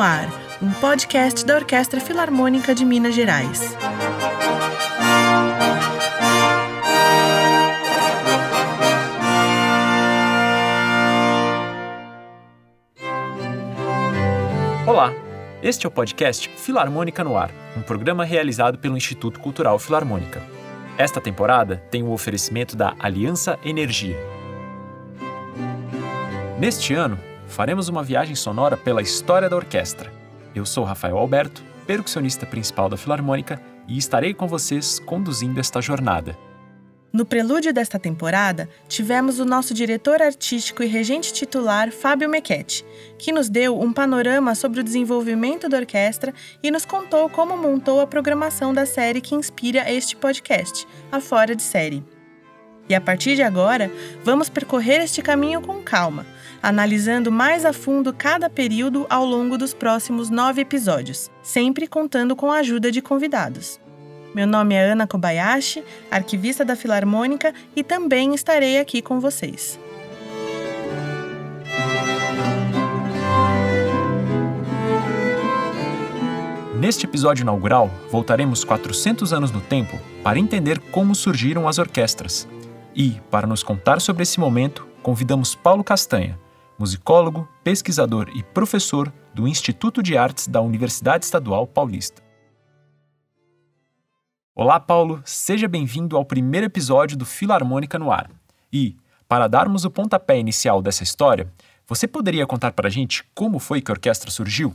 no Ar, um podcast da Orquestra Filarmônica de Minas Gerais. Olá, este é o podcast Filarmônica no Ar, um programa realizado pelo Instituto Cultural Filarmônica. Esta temporada tem o oferecimento da Aliança Energia. Neste ano, faremos uma viagem sonora pela história da orquestra. Eu sou Rafael Alberto, percussionista principal da Filarmônica, e estarei com vocês conduzindo esta jornada. No prelúdio desta temporada, tivemos o nosso diretor artístico e regente titular, Fábio Mequete, que nos deu um panorama sobre o desenvolvimento da orquestra e nos contou como montou a programação da série que inspira este podcast, a Fora de Série. E a partir de agora, vamos percorrer este caminho com calma, analisando mais a fundo cada período ao longo dos próximos nove episódios, sempre contando com a ajuda de convidados. Meu nome é Ana Kobayashi, arquivista da Filarmônica, e também estarei aqui com vocês. Neste episódio inaugural, voltaremos 400 anos no tempo para entender como surgiram as orquestras. E, para nos contar sobre esse momento, convidamos Paulo Castanha, musicólogo, pesquisador e professor do Instituto de Artes da Universidade Estadual Paulista. Olá, Paulo, seja bem-vindo ao primeiro episódio do Filarmônica no Ar. E, para darmos o pontapé inicial dessa história, você poderia contar para a gente como foi que a orquestra surgiu?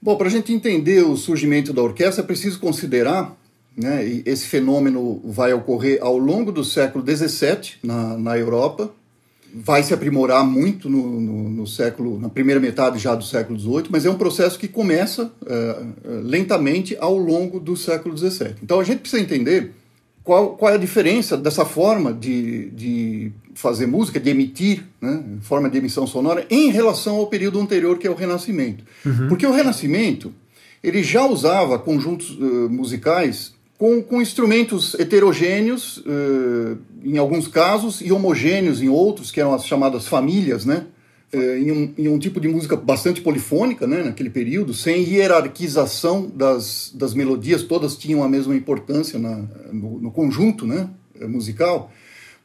Bom, para a gente entender o surgimento da orquestra, é preciso considerar, né, e esse fenômeno vai ocorrer ao longo do século XVII na, na Europa, vai se aprimorar muito no, no, no, século, na primeira metade já do século XVIII, mas é um processo que começa é, lentamente ao longo do século XVII. Então a gente precisa entender qual, qual é a diferença dessa forma de, de fazer música, de emitir, né, forma de emissão sonora, em relação ao período anterior, que é o Renascimento. Uhum. Porque o Renascimento ele já usava conjuntos uh, musicais com, com instrumentos heterogêneos, uh, em alguns casos, e homogêneos em outros, que eram as chamadas famílias, né? Uh, em, um, em um tipo de música bastante polifônica, né, naquele período, sem hierarquização das, das melodias, todas tinham a mesma importância na, no, no conjunto né, musical.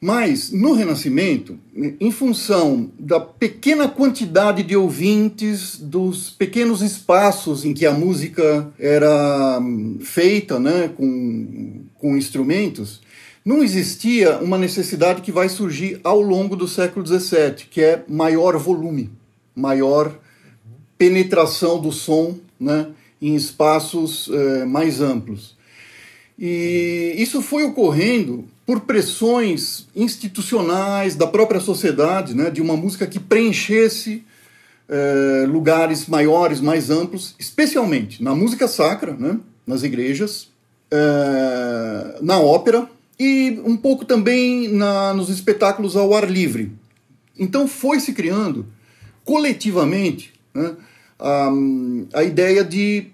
Mas, no Renascimento, em função da pequena quantidade de ouvintes, dos pequenos espaços em que a música era hum, feita né, com, com instrumentos, não existia uma necessidade que vai surgir ao longo do século XVII, que é maior volume, maior penetração do som né, em espaços eh, mais amplos. E isso foi ocorrendo por pressões institucionais da própria sociedade, né, de uma música que preenchesse é, lugares maiores, mais amplos, especialmente na música sacra, né, nas igrejas, é, na ópera e um pouco também na, nos espetáculos ao ar livre. Então foi se criando coletivamente né, a, a ideia de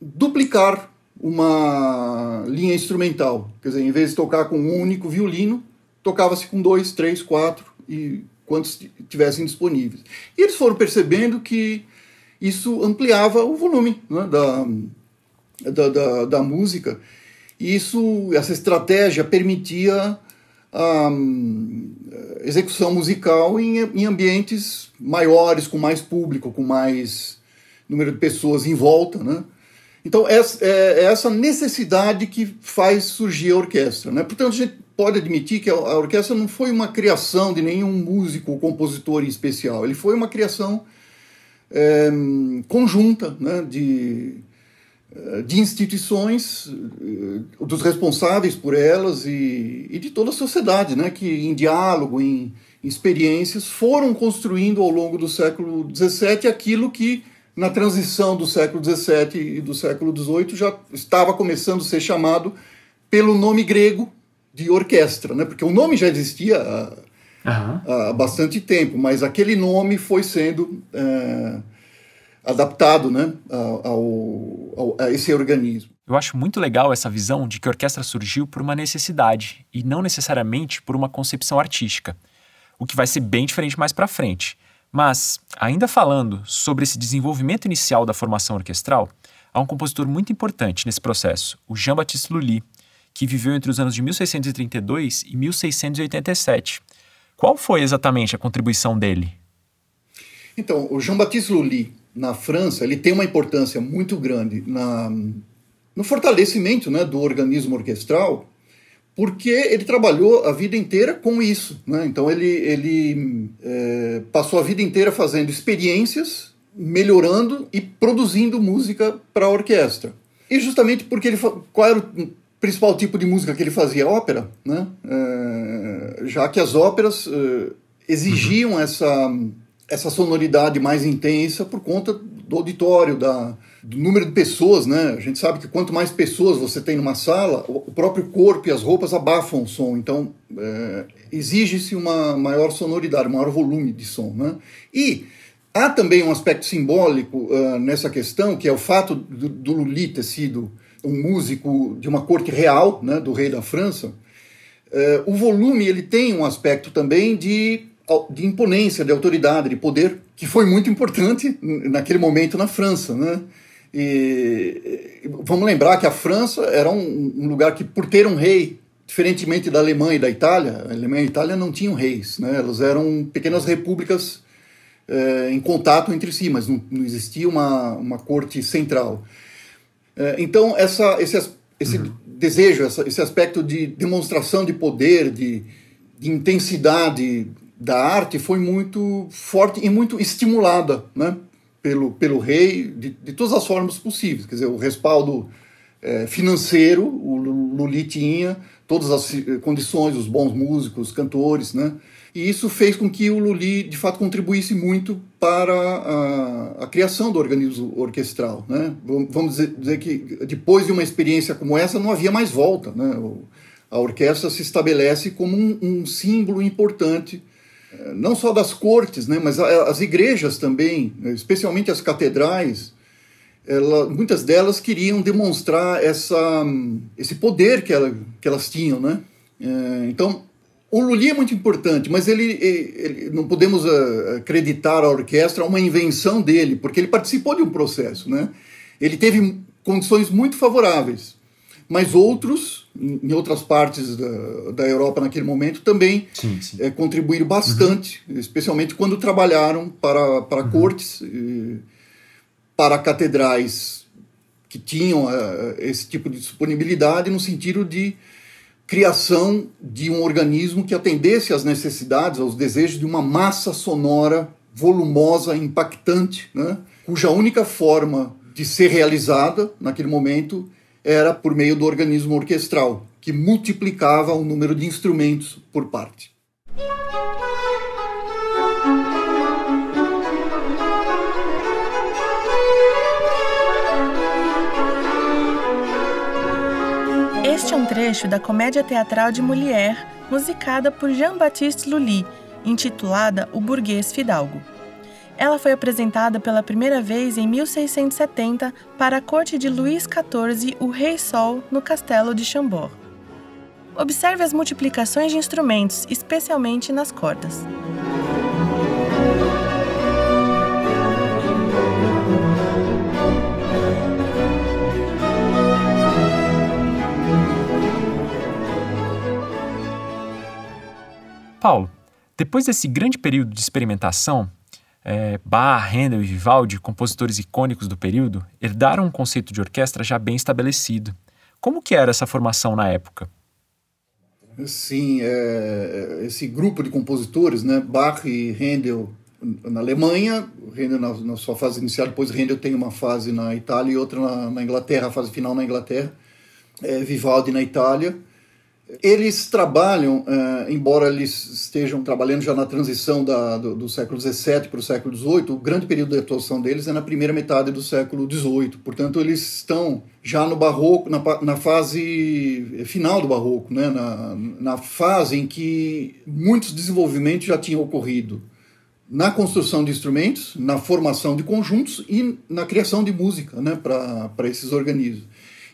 duplicar uma linha instrumental. Quer dizer, em vez de tocar com um único violino, tocava-se com dois, três, quatro e quantos tivessem disponíveis. E eles foram percebendo que isso ampliava o volume né, da, da, da, da, música. E isso, essa estratégia permitia a um, execução musical em, em ambientes maiores, com mais público, com mais número de pessoas em volta, né? Então, é, é, essa necessidade que faz surgir a orquestra. Né? Portanto, a gente pode admitir que a, orquestra não foi uma criação de nenhum músico ou compositor em especial, ele foi uma criação é, conjunta né? de, é, de instituições, é, dos responsáveis por elas e, e de toda a sociedade, né? que em diálogo, em experiências, foram construindo ao longo do século XVII aquilo que na transição do século XVII e do século XVIII já estava começando a ser chamado pelo nome grego de orquestra, né? porque o nome já existia há, uhum. há bastante tempo, mas aquele nome foi sendo é, adaptado né? ao, ao, a esse organismo. Eu acho muito legal essa visão de que a orquestra surgiu por uma necessidade e não necessariamente por uma concepção artística, o que vai ser bem diferente mais para frente. Mas, ainda falando sobre esse desenvolvimento inicial da formação orquestral, há um compositor muito importante nesse processo, o Jean-Baptiste Lully, que viveu entre os anos de 1632 e 1687. Qual foi exatamente a contribuição dele? Então, o Jean-Baptiste Lully, na França, ele tem uma importância muito grande na, no fortalecimento né, do organismo orquestral, porque ele trabalhou a vida inteira com isso. Né? Então, ele, ele é, passou a vida inteira fazendo experiências, melhorando e produzindo música para a orquestra. E justamente porque ele. Qual era o principal tipo de música que ele fazia? Ópera, né? É, já que as óperas é, exigiam uhum. essa essa sonoridade mais intensa por conta do auditório, da, do número de pessoas, né? A gente sabe que quanto mais pessoas você tem numa sala, o próprio corpo e as roupas abafam o som. Então, é, exige-se uma maior sonoridade, um maior volume de som, né? E há também um aspecto simbólico uh, nessa questão, que é o fato do, do Lully ter sido um músico de uma corte real, né, do rei da França. Uh, o volume ele tem um aspecto também de de imponência, de autoridade, de poder, que foi muito importante naquele momento na França, né? E vamos lembrar que a França era um, um lugar que, por ter um rei, diferentemente da Alemanha e da Itália, a Alemanha e a Itália não tinham reis, né? Elas eram pequenas repúblicas é, em contato entre si, mas não, não existia uma, uma corte central. É, então, essa, esse, esse uhum. desejo, essa, esse aspecto de demonstração de poder, de, de intensidade da arte foi muito forte e muito estimulada né, pelo, pelo rei de, de todas as formas possíveis. Quer dizer, o respaldo é, financeiro, o Luli tinha, todas as eh, condições, os bons músicos, cantores, né? E isso fez com que o Luli, de fato, contribuísse muito para a, a criação do organismo orquestral, né? Vamos dizer, dizer, que depois de uma experiência como essa, não havia mais volta, né? A orquestra se estabelece como um, um símbolo importante não só das cortes, né, mas as igrejas também, especialmente as catedrais, ela, muitas delas queriam demonstrar essa, esse poder que, ela, que elas tinham, né? É, então, o Lully é muito importante, mas ele, ele, não podemos acreditar à orquestra uma invenção dele, porque ele participou de um processo, né? Ele teve condições muito favoráveis mas outros, em outras partes da, da Europa naquele momento, também sim, sim. É, contribuíram bastante, uhum. especialmente quando trabalharam para, para uhum. cortes, para catedrais que tinham uh, esse tipo de disponibilidade, no sentido de criação de um organismo que atendesse às necessidades, aos desejos de uma massa sonora volumosa, impactante, né? cuja única forma de ser realizada naquele momento era por meio do organismo orquestral, que multiplicava o número de instrumentos por parte. Este é um trecho da comédia teatral de Molière, musicada por Jean-Baptiste Lully, intitulada O Burguês Fidalgo. Ela foi apresentada pela primeira vez em 1670 para a corte de Luís XIV, o Rei Sol, no castelo de Chambord. Observe as multiplicações de instrumentos, especialmente nas cordas. Paulo, depois desse grande período de experimentação, é, Bach, Handel e Vivaldi, compositores icônicos do período, herdaram um conceito de orquestra já bem estabelecido. Como que era essa formação na época? Sim, é, esse grupo de compositores, né, Bach e Handel na Alemanha, Handel na, na, sua fase inicial, depois Handel tem uma fase na Itália e outra na, na Inglaterra, a fase final na Inglaterra, é, Vivaldi na Itália, eles trabalham, uh, embora eles estejam trabalhando já na transição da, do, do, século XVII para o século XVIII, o grande período de atuação deles é na primeira metade do século XVIII. Portanto, eles estão já no barroco, na, na fase final do barroco, né? na, na fase em que muitos desenvolvimentos já tinham ocorrido na construção de instrumentos, na formação de conjuntos e na criação de música né? para esses organismos.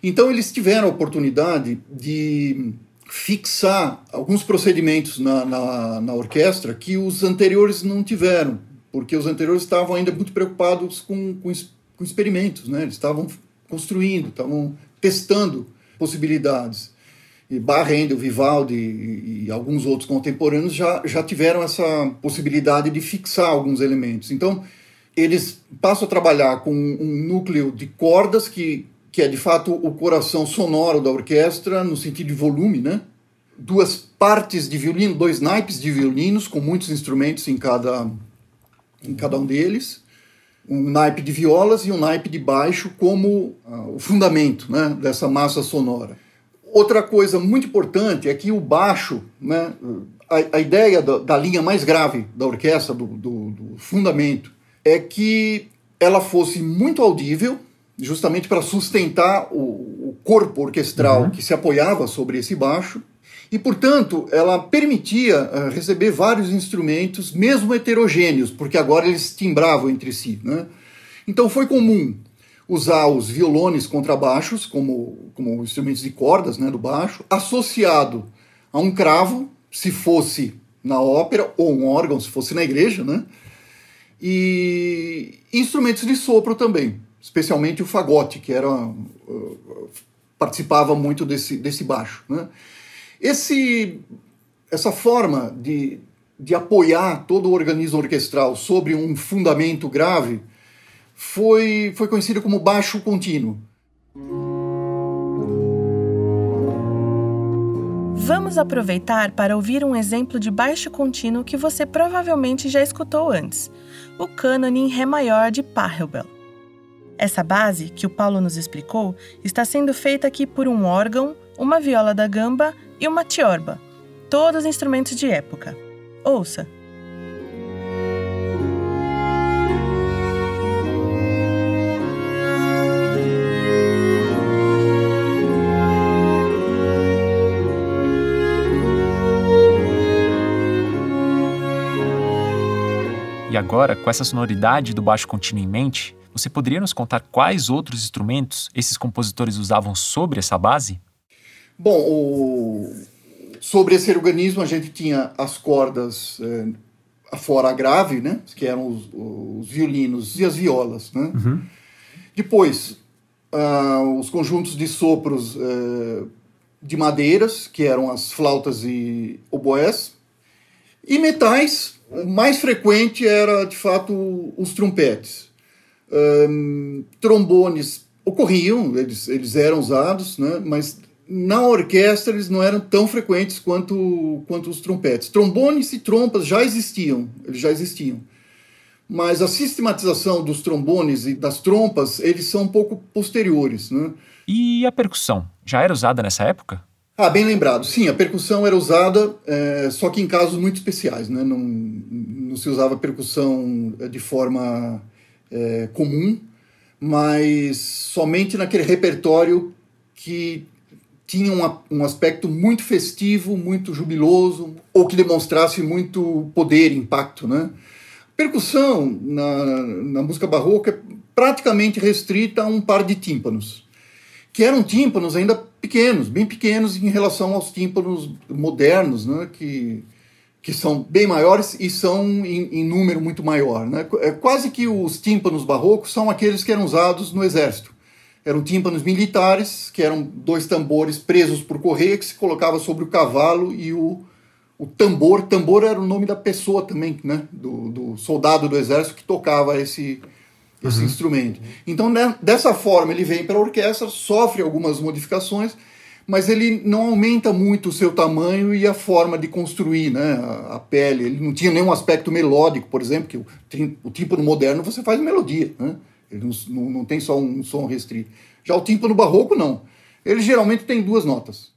Então, eles tiveram a oportunidade de fixar alguns procedimentos na, na, na, orquestra que os anteriores não tiveram. porque os anteriores estavam ainda muito preocupados com, com, com experimentos, né? Eles estavam construindo, estavam testando possibilidades. E Barrendel, Vivaldi e, e, alguns outros contemporâneos já, já tiveram essa possibilidade de fixar alguns elementos. Então, eles passam a trabalhar com um núcleo de cordas que, que é de fato o coração sonoro da orquestra no sentido de volume, né? Duas partes de violino, dois naipes de violinos com muitos instrumentos em cada em cada um deles, um naipe de violas e um naipe de baixo como uh, o fundamento, né, dessa massa sonora. Outra coisa muito importante é que o baixo, né, a, a ideia da, da, linha mais grave da orquestra, do, do, do fundamento, é que ela fosse muito audível, justamente para sustentar o, o corpo orquestral uhum. que se apoiava sobre esse baixo, e, portanto, ela permitia uh, receber vários instrumentos, mesmo heterogêneos, porque agora eles timbravam entre si. Né? Então foi comum usar os violones contrabaixos como, como instrumentos de cordas né, do baixo, associado a um cravo, se fosse na ópera, ou um órgão, se fosse na igreja, né? e instrumentos de sopro também, especialmente o fagote, que era uh, participava muito desse, desse baixo. Né? Esse, essa forma de, de apoiar todo o organismo orquestral sobre um fundamento grave foi, foi conhecido como baixo contínuo. Vamos aproveitar para ouvir um exemplo de baixo contínuo que você provavelmente já escutou antes, o cânone em Ré maior de Pachelbel. Essa base, que o Paulo nos explicou, está sendo feita aqui por um órgão, uma viola da gamba e uma tiorba, todos instrumentos de época. Ouça! E agora, com essa sonoridade do baixo contínuo em mente, você poderia nos contar quais outros instrumentos esses compositores usavam sobre essa base? Bom, o... sobre esse organismo a gente tinha as cordas é, afora a grave, né? Que eram os, os, violinos e as violas, né? Uhum. Depois, uh, os conjuntos de sopros uh, de madeiras, que eram as flautas e oboés. E metais, o mais frequente era, de fato, os trompetes. Um, trombones ocorriam, eles, eles eram usados, né? mas na orquestra eles não eram tão frequentes quanto, quanto os trompetes. Trombones e trompas já existiam, eles já existiam. Mas a sistematização dos trombones e das trompas, eles são um pouco posteriores. Né? E a percussão? Já era usada nessa época? Ah, bem lembrado. Sim, a percussão era usada, é, só que em casos muito especiais. Né? Não, não se usava percussão de forma é, comum, mas somente naquele repertório que tinha um, um aspecto muito festivo, muito jubiloso, ou que demonstrasse muito poder, impacto. Né? Percussão na, na música barroca é praticamente restrita a um par de tímpanos, que eram tímpanos ainda pequenos, bem pequenos em relação aos tímpanos modernos, né? que, que são bem maiores e são em, em número muito maior. Né? É quase que os tímpanos barrocos são aqueles que eram usados no exército eram tímpanos militares, que eram dois tambores presos por correia que se colocava sobre o cavalo e o, o tambor. Tambor era o nome da pessoa também, né? do, do soldado do exército que tocava esse, esse uhum. instrumento. Então, né, dessa forma, ele vem para a orquestra, sofre algumas modificações, mas ele não aumenta muito o seu tamanho e a forma de construir né, a, a pele. Ele não tinha nenhum aspecto melódico, por exemplo, que o, o tímpano moderno você faz melodia. Né? Ele não, não, não tem só um som restrito. Já o tímpano barroco, não. Ele geralmente tem duas notas.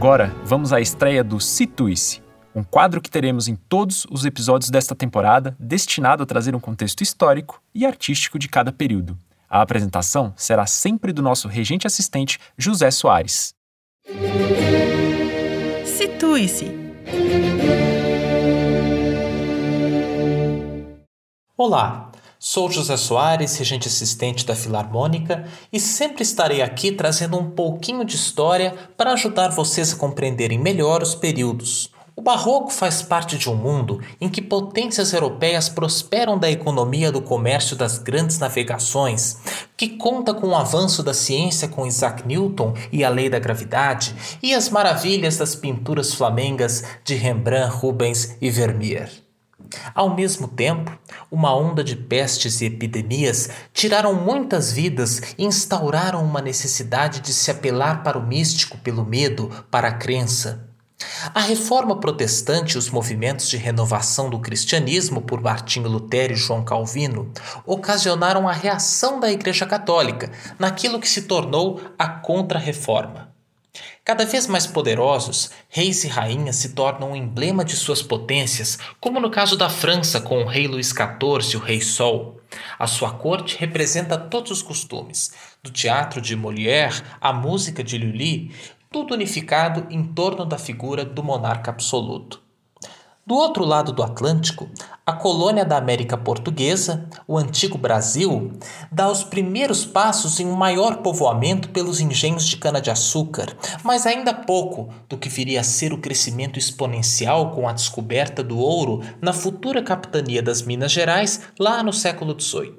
Agora vamos à estreia do Situice, um quadro que teremos em todos os episódios desta temporada, destinado a trazer um contexto histórico e artístico de cada período. A apresentação será sempre do nosso regente assistente José Soares. Situe-se. Olá, sou José Soares, regente assistente da Filarmônica, e sempre estarei aqui trazendo um pouquinho de história para ajudar vocês a compreenderem melhor os períodos. O Barroco faz parte de um mundo em que potências europeias prosperam da economia do comércio das grandes navegações, que conta com o avanço da ciência com Isaac Newton e a lei da gravidade, e as maravilhas das pinturas flamengas de Rembrandt, Rubens e Vermeer. Ao mesmo tempo, uma onda de pestes e epidemias tiraram muitas vidas e instauraram uma necessidade de se apelar para o místico pelo medo, para a crença. A reforma protestante e os movimentos de renovação do cristianismo por Martinho Lutero e João Calvino ocasionaram a reação da Igreja Católica naquilo que se tornou a Contra-Reforma. Cada vez mais poderosos, reis e rainhas se tornam um emblema de suas potências, como no caso da França com o rei Luís XIV o rei Sol. A sua corte representa todos os costumes, do teatro de Molière à música de Lully, tudo unificado em torno da figura do monarca absoluto. Do outro lado do Atlântico, a colônia da América Portuguesa, o antigo Brasil, dá os primeiros passos em um maior povoamento pelos engenhos de cana-de-açúcar, mas ainda pouco do que viria a ser o crescimento exponencial com a descoberta do ouro na futura capitania das Minas Gerais lá no século XVIII.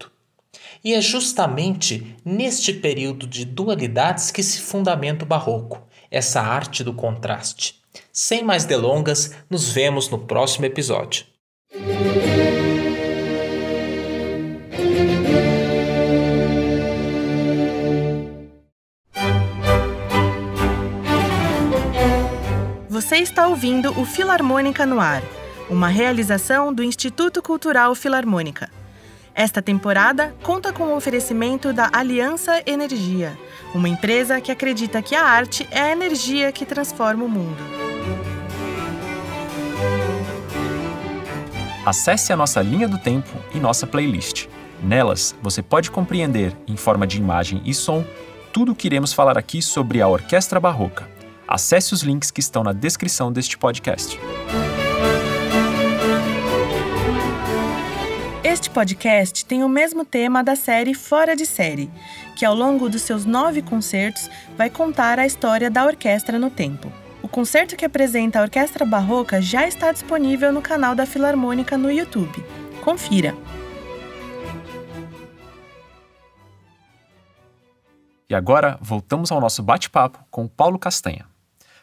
E é justamente neste período de dualidades que se fundamenta o Barroco, essa arte do contraste. Sem mais delongas, nos vemos no próximo episódio. Você está ouvindo o Filarmônica no Ar, uma realização do Instituto Cultural Filarmônica. Esta temporada conta com o oferecimento da Aliança Energia, uma empresa que acredita que a arte é a energia que transforma o mundo. Acesse a nossa linha do tempo e nossa playlist. Nelas, você pode compreender, em forma de imagem e som, tudo o que iremos falar aqui sobre a Orquestra Barroca. Acesse os links que estão na descrição deste podcast. Podcast tem o mesmo tema da série Fora de Série, que ao longo dos seus nove concertos vai contar a história da orquestra no tempo. O concerto que apresenta a Orquestra Barroca já está disponível no canal da Filarmônica no YouTube. Confira! E agora voltamos ao nosso bate-papo com Paulo Castanha.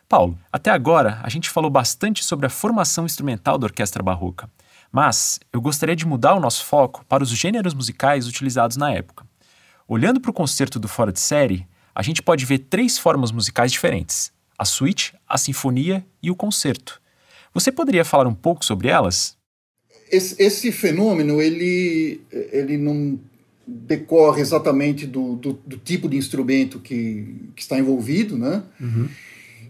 Paulo, até agora a gente falou bastante sobre a formação instrumental da orquestra barroca, mas eu gostaria de mudar o nosso foco para os gêneros musicais utilizados na época. Olhando para o concerto do Fora de Série, a gente pode ver três formas musicais diferentes: a suíte, a sinfonia e o concerto. Você poderia falar um pouco sobre elas? Esse, esse fenômeno ele, ele não decorre exatamente do, do, do tipo de instrumento que, que, está envolvido, né? Uhum.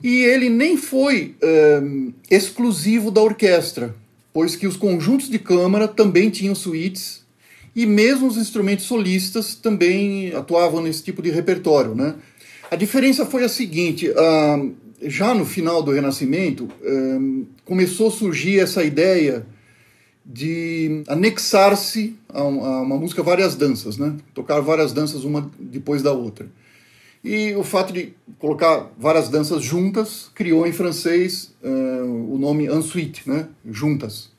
E ele nem foi um, exclusivo da orquestra, pois que os conjuntos de câmara também tinham suítes e mesmo os instrumentos solistas também atuavam nesse tipo de repertório, né? A diferença foi a seguinte: uh, já no final do Renascimento, uh, começou a surgir essa ideia de anexar-se a, uma música várias danças, né? tocar várias danças uma depois da outra. E o fato de colocar várias danças juntas criou em francês uh, o nome ensuite, né? juntas.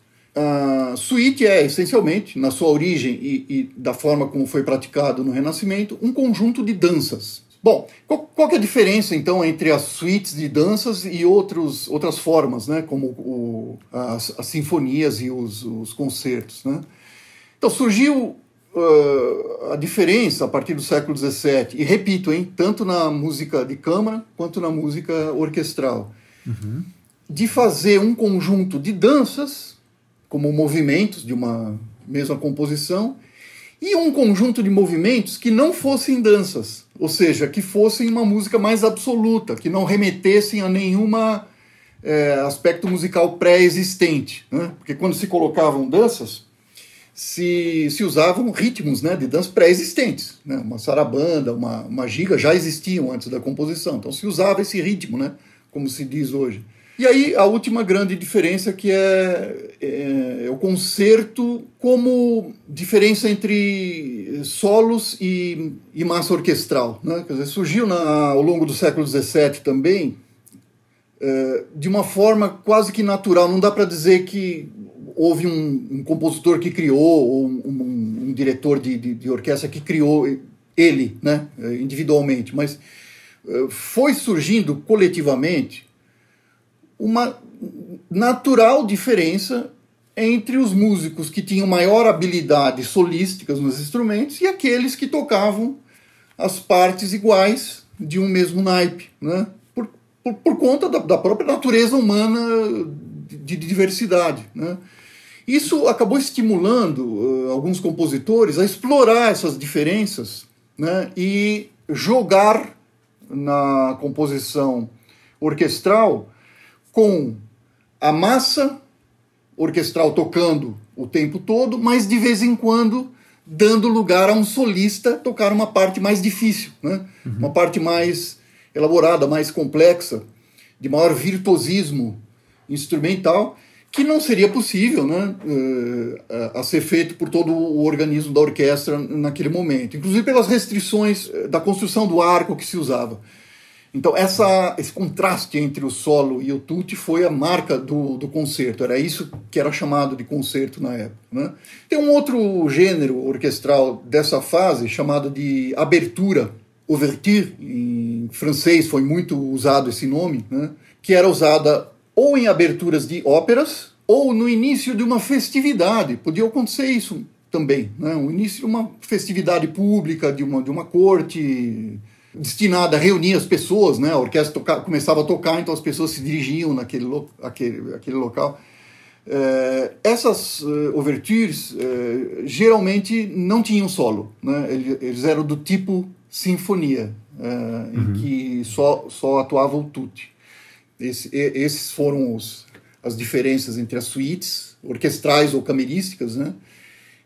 Suíte é, essencialmente, na sua origem e, e da forma como foi praticado no Renascimento, um conjunto de danças Bom, qual, qual é a diferença então entre as suítes de danças e outros, outras formas, né, como o, as, as, sinfonias e os, os concertos? Né? Então surgiu uh, a diferença a partir do século XVII, e repito, hein, tanto na música de câmara quanto na música orquestral, uhum. de fazer um conjunto de danças, como movimentos de uma mesma composição, e um conjunto de movimentos que não fossem danças, ou seja, que fossem uma música mais absoluta, que não remetessem a nenhuma é, aspecto musical pré-existente. Né? Porque quando se colocavam danças, se, se usavam ritmos né, de dança pré-existentes. Né? Uma sarabanda, uma, uma giga já existiam antes da composição. Então se usava esse ritmo, né, como se diz hoje. E aí a última grande diferença que é, é, é o concerto como diferença entre solos e, e massa orquestral. Né? Dizer, surgiu na, ao longo do século XVII também é, de uma forma quase que natural. Não dá para dizer que houve um, um, compositor que criou, ou um, um, um diretor de, de, de, orquestra que criou ele, né, individualmente, mas eh, foi surgindo coletivamente uma natural diferença entre os músicos que tinham maior habilidade solísticas nos instrumentos e aqueles que tocavam as partes iguais de um mesmo naipe, né? por, por, por conta da, da, própria natureza humana de, de diversidade. Né? Isso acabou estimulando uh, alguns compositores a explorar essas diferenças né, e jogar na composição orquestral com a massa orquestral tocando o tempo todo, mas de vez em quando dando lugar a um solista tocar uma parte mais difícil, né? Uhum. uma parte mais elaborada, mais complexa, de maior virtuosismo instrumental que não seria possível né, uh, a ser feito por todo o organismo da orquestra naquele momento, inclusive pelas restrições eh, da construção do arco que se usava. Então, essa, esse contraste entre o solo e o tutti foi a marca do, do concerto, era isso que era chamado de concerto na época. Né? Tem um outro gênero orquestral dessa fase, chamado de abertura, ouverture, em francês foi muito usado esse nome, né? que era usada ou em aberturas de óperas, ou no início de uma festividade. Podia acontecer isso também, né? o início de uma festividade pública, de uma, de uma corte destinada a reunir as pessoas, né? a orquestra toca, começava a tocar, então as pessoas se dirigiam naquele lo, aquele, aquele local. É, essas uh, ouvertures uh, geralmente não tinham solo, né? eles, eles eram do tipo sinfonia, uh, uhum. em que só, só atuava o tutti. Esse, esses foram os, as diferenças entre as suítes orquestrais ou camerísticas, né?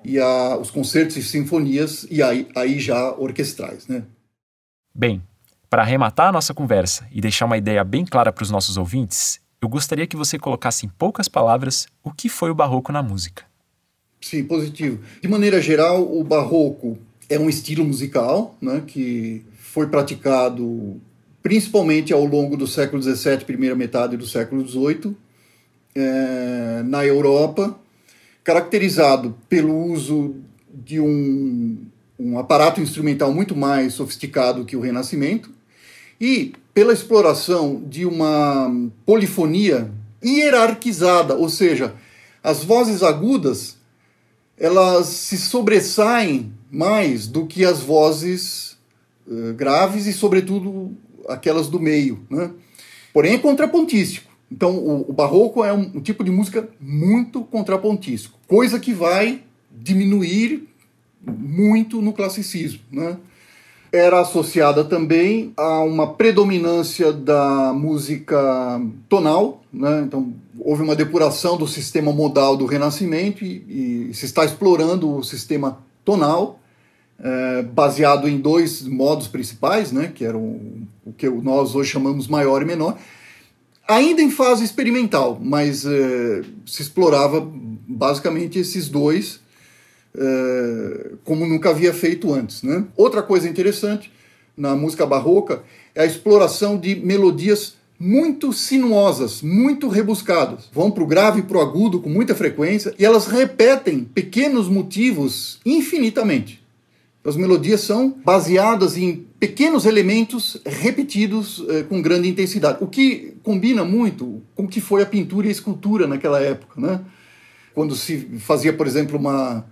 E a, os concertos e sinfonias, e aí, aí já orquestrais, né? Bem, para arrematar a nossa conversa e deixar uma ideia bem clara para os nossos ouvintes, eu gostaria que você colocasse em poucas palavras o que foi o barroco na música. Sim, positivo. De maneira geral, o barroco é um estilo musical né, que foi praticado principalmente ao longo do século XVII, primeira metade do século XVIII, é, na Europa, caracterizado pelo uso de um, um aparato instrumental muito mais sofisticado que o Renascimento e pela exploração de uma polifonia hierarquizada, ou seja, as vozes agudas elas se sobressaem mais do que as vozes uh, graves e, sobretudo, aquelas do meio. Né? Porém, é contrapontístico. Então, o, o barroco é um, um, tipo de música muito contrapontístico, coisa que vai diminuir muito no classicismo. Né? Era associada também a uma predominância da música tonal, né? então houve uma depuração do sistema modal do Renascimento e, e se está explorando o sistema tonal é, baseado em dois modos principais, né, que eram o que nós hoje chamamos maior e menor, ainda em fase experimental, mas é, se explorava basicamente esses dois é, como nunca havia feito antes. Né? Outra coisa interessante na música barroca é a exploração de melodias muito sinuosas, muito rebuscadas. Vão para o grave e para o agudo com muita frequência e elas repetem pequenos motivos infinitamente. As melodias são baseadas em pequenos elementos repetidos eh, com grande intensidade, o que combina muito com o que foi a pintura e a escultura naquela época, né? Quando se fazia, por exemplo, uma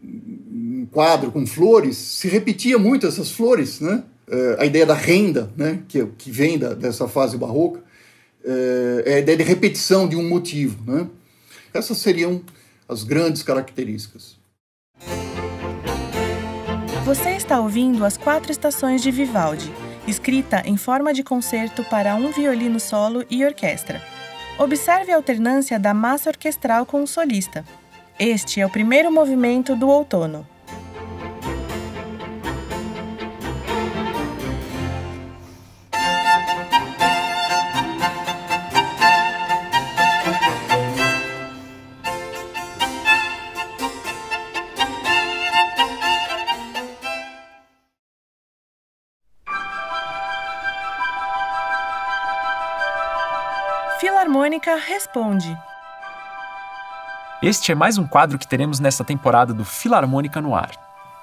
um quadro com flores, se repetia muito essas flores, né? Eh, a ideia da renda, né? Que, que vem da, dessa fase barroca, eh, é a ideia de repetição de um motivo, né? Essas seriam as grandes características. Você está ouvindo As Quatro Estações de Vivaldi, escrita em forma de concerto para um violino solo e orquestra. Observe a alternância da massa orquestral com o solista. Este é o primeiro movimento do outono. Responde. Este é mais um quadro que teremos nesta temporada do Filarmônica no Ar.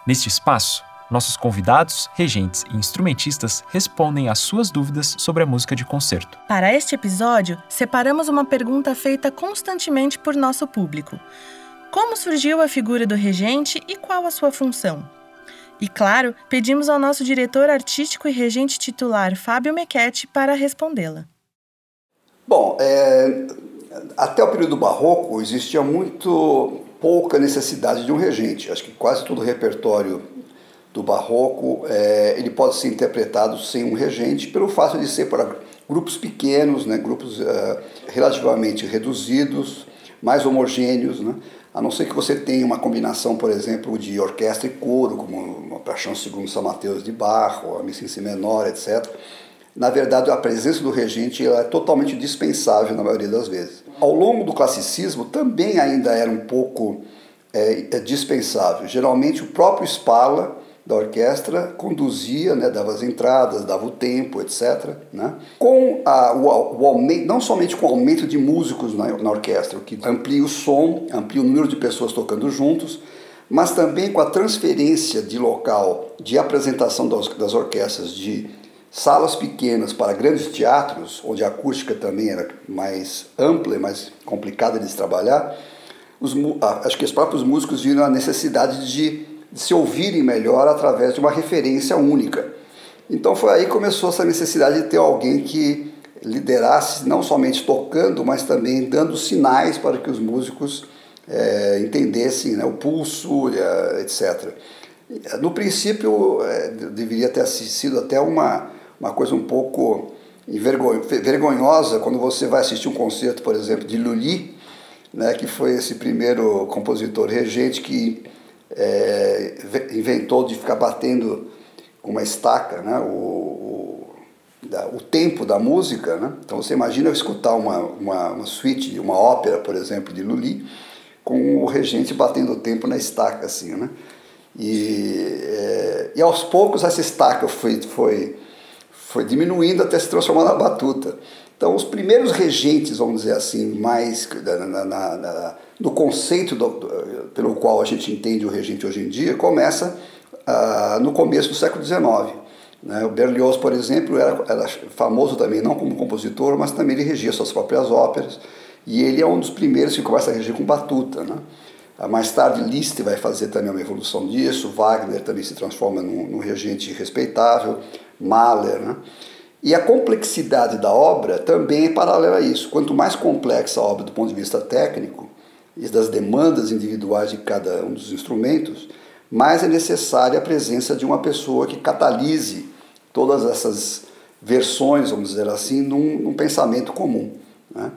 Neste espaço, nossos convidados, regentes e instrumentistas respondem às suas dúvidas sobre a música de concerto. Para este episódio, separamos uma pergunta feita constantemente por nosso público: Como surgiu a figura do regente e qual a sua função? E claro, pedimos ao nosso diretor artístico e regente titular, Fábio Mequete, para respondê-la. Bom, é, até o período barroco existia muito pouca necessidade de um regente. Acho que quase todo o repertório do barroco é, ele pode ser interpretado sem um regente pelo fato de ser para grupos pequenos, né, grupos é, relativamente reduzidos, mais homogêneos, né, a não ser que você tenha uma combinação, por exemplo, de orquestra e coro, como uma Paixão segundo São Mateus de Barro, a Missa em Si menor, etc na verdade, a presença do regente é totalmente dispensável na maioria das vezes. Ao longo do classicismo, também ainda era um pouco é, é dispensável. Geralmente, o próprio Spala da orquestra conduzia, né, dava as entradas, dava o tempo, etc. Né? Com a, o, o, aumento, não somente com o aumento de músicos na, na orquestra, o que amplia o som, amplia o número de pessoas tocando juntos, mas também com a transferência de local de apresentação das, das orquestras de salas pequenas para grandes teatros, onde a acústica também era mais ampla e mais complicada de se trabalhar, os, acho que os próprios músicos viram a necessidade de, de se ouvirem melhor através de uma referência única. Então foi aí que começou essa necessidade de ter alguém que liderasse não somente tocando, mas também dando sinais para que os músicos é, entendessem né, o pulso, etc. No princípio, é, deveria ter sido até uma, uma coisa um pouco vergonhosa quando você vai assistir um concerto, por exemplo, de Lully, né, que foi esse primeiro compositor regente que é, inventou de ficar batendo com uma estaca né, o, o, da, o tempo da música. Né? Então você imagina escutar uma, uma, uma suíte, uma ópera, por exemplo, de Lully, com o regente batendo o tempo na estaca, assim, né? E, é, e aos poucos essa estaca foi, foi foi diminuindo até se transformar na batuta. Então, os primeiros regentes, vamos dizer assim, mais na, na, na, no conceito do, pelo qual a gente entende o regente hoje em dia, começa ah, no começo do século XIX. Né? O Berlioz, por exemplo, era, era, famoso também, não como compositor, mas também ele regia suas próprias óperas, e ele é um dos primeiros que começa a reger com batuta. Né? Ah, mais tarde, Liszt vai fazer também uma evolução disso, Wagner também se transforma num, num regente respeitável, Mahler. Né? E a complexidade da obra também é paralela a isso. Quanto mais complexa a obra do ponto de vista técnico e das demandas individuais de cada um dos instrumentos, mais é necessária a presença de uma pessoa que catalise todas essas versões, vamos dizer assim, num, num pensamento comum. Né?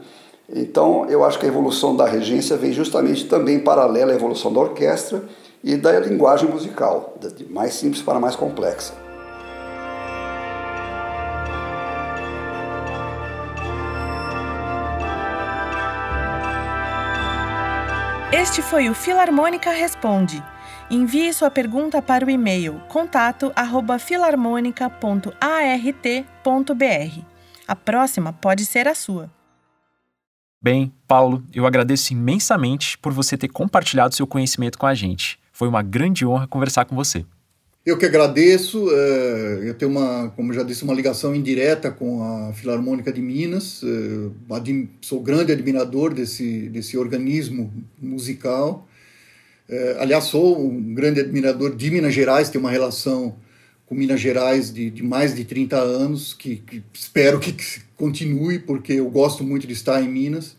Então, eu acho que a evolução da regência vem justamente também paralela à evolução da orquestra e da linguagem musical, de mais simples para mais complexa. Este foi o Filarmônica Responde. Envie sua pergunta para o e-mail contato@filarmonica.art.br. A próxima pode ser a sua. Bem, Paulo, eu agradeço imensamente por você ter compartilhado seu conhecimento com a gente. Foi uma grande honra conversar com você. Eu que agradeço. É, eu tenho uma, como já disse, uma ligação indireta com a Filarmônica de Minas. É, sou grande admirador desse, desse organismo musical. É, aliás, sou um grande admirador de Minas Gerais, tenho uma relação com Minas Gerais de, de mais de 30 anos, que, que espero que continue, porque eu gosto muito de estar em Minas.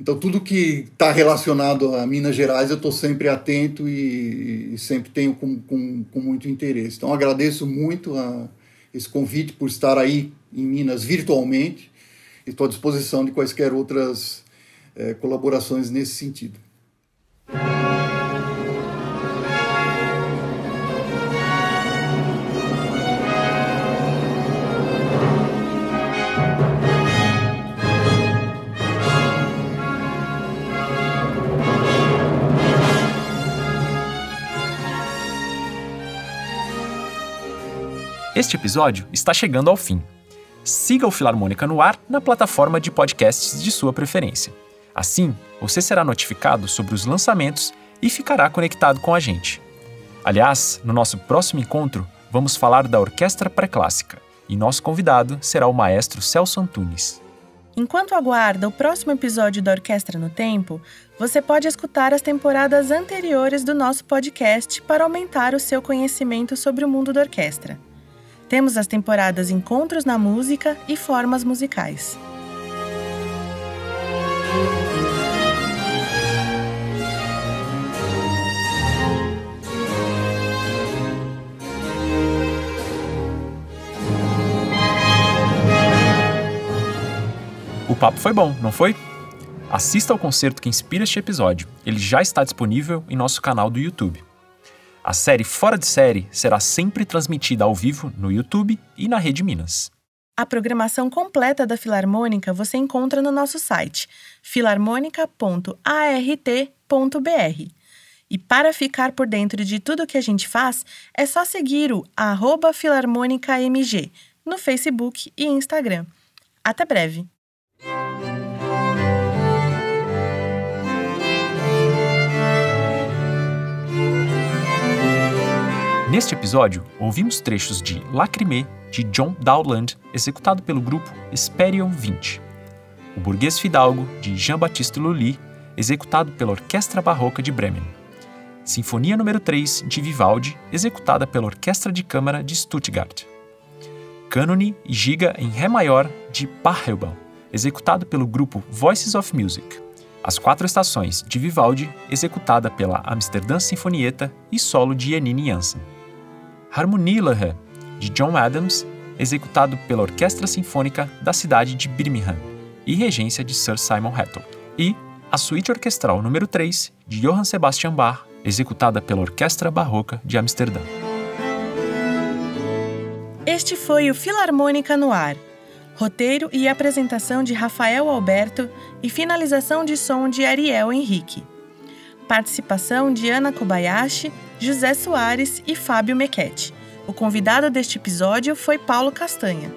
Então, tudo que está relacionado a Minas Gerais, eu estou sempre atento e, e sempre tenho com, com, com, muito interesse. Então, agradeço muito a, esse convite por estar aí em Minas virtualmente e estou à disposição de quaisquer outras é, colaborações nesse sentido. Este episódio está chegando ao fim. Siga o Filarmônica no ar na plataforma de podcasts de sua preferência. Assim, você será notificado sobre os lançamentos e ficará conectado com a gente. Aliás, no nosso próximo encontro, vamos falar da Orquestra Pré-Clássica e nosso convidado será o maestro Celso Antunes. Enquanto aguarda o próximo episódio da Orquestra no Tempo, você pode escutar as temporadas anteriores do nosso podcast para aumentar o seu conhecimento sobre o mundo da orquestra. Temos as temporadas Encontros na Música e Formas Musicais. O papo foi bom, não foi? Assista ao concerto que inspira este episódio. Ele já está disponível em nosso canal do YouTube. A série Fora de Série será sempre transmitida ao vivo no YouTube e na Rede Minas. A programação completa da Filarmônica você encontra no nosso site filarmônica.art.br. E para ficar por dentro de tudo que a gente faz, é só seguir o arroba filarmônicamg no Facebook e Instagram. Até breve! Neste episódio, ouvimos trechos de Lacrimé, de John Dowland, executado pelo grupo Esperion 20. O Burguês Fidalgo, de Jean-Baptiste Lully, executado pela Orquestra Barroca de Bremen. Sinfonia número 3, de Vivaldi, executada pela Orquestra de Câmara de Stuttgart. Cânone e Giga em Ré maior, de Pachelbel, executado pelo grupo Voices of Music. As Quatro Estações, de Vivaldi, executada pela Amsterdã Sinfonietta e solo de Janine Janssen. Harmonie de John Adams, executado pela Orquestra Sinfônica da cidade de Birmingham e regência de Sir Simon Hatton. E a Suíte Orquestral número 3, de Johann Sebastian Bach, executada pela Orquestra Barroca de Amsterdã. Este foi o Filarmônica no Ar. Roteiro e apresentação de Rafael Alberto e finalização de som de Ariel Henrique. Participação de Ana Kobayashi, José Soares e Fábio Mequete. O convidado deste episódio foi Paulo Castanha.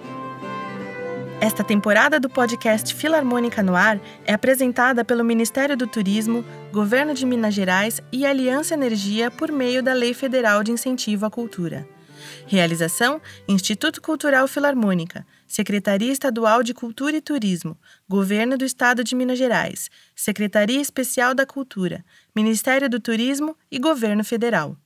Esta temporada do podcast Filarmônica no Ar é apresentada pelo Ministério do Turismo, Governo de Minas Gerais e Aliança Energia por meio da Lei Federal de Incentivo à Cultura. Realização: Instituto Cultural Filarmônica, Secretaria Estadual de Cultura e Turismo, Governo do Estado de Minas Gerais, Secretaria Especial da Cultura, Ministério do Turismo e Governo Federal.